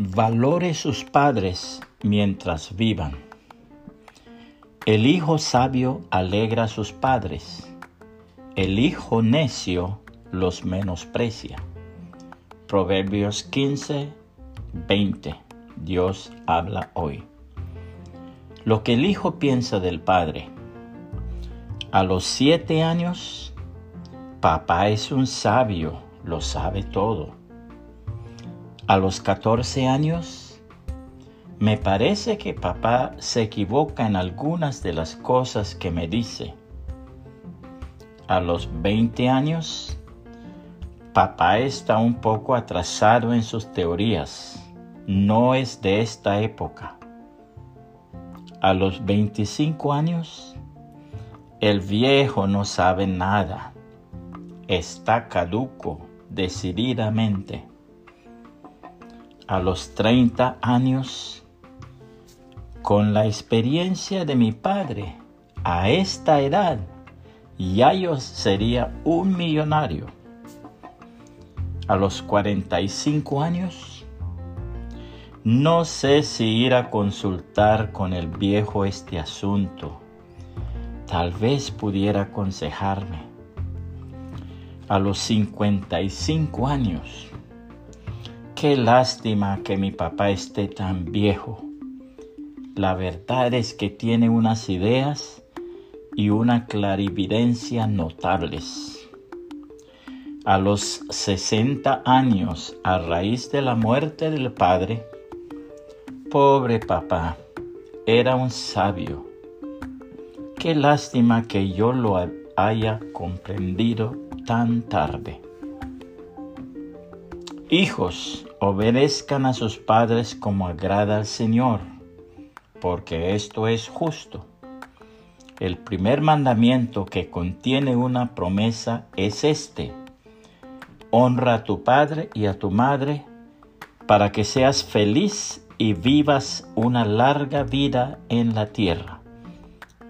Valore sus padres mientras vivan. El hijo sabio alegra a sus padres. El hijo necio los menosprecia. Proverbios 15, 20. Dios habla hoy. Lo que el hijo piensa del padre. A los siete años, papá es un sabio, lo sabe todo. A los 14 años, me parece que papá se equivoca en algunas de las cosas que me dice. A los 20 años, papá está un poco atrasado en sus teorías. No es de esta época. A los 25 años, el viejo no sabe nada. Está caduco decididamente a los 30 años, con la experiencia de mi padre, a esta edad, ya yo sería un millonario. A los 45 años, no sé si ir a consultar con el viejo este asunto. Tal vez pudiera aconsejarme. A los 55 años, Qué lástima que mi papá esté tan viejo. La verdad es que tiene unas ideas y una clarividencia notables. A los 60 años, a raíz de la muerte del padre, pobre papá, era un sabio. Qué lástima que yo lo haya comprendido tan tarde. Hijos, obedezcan a sus padres como agrada al Señor, porque esto es justo. El primer mandamiento que contiene una promesa es este. Honra a tu padre y a tu madre para que seas feliz y vivas una larga vida en la tierra.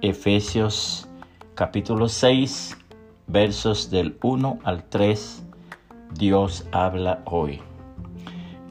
Efesios capítulo 6 versos del 1 al 3 Dios habla hoy.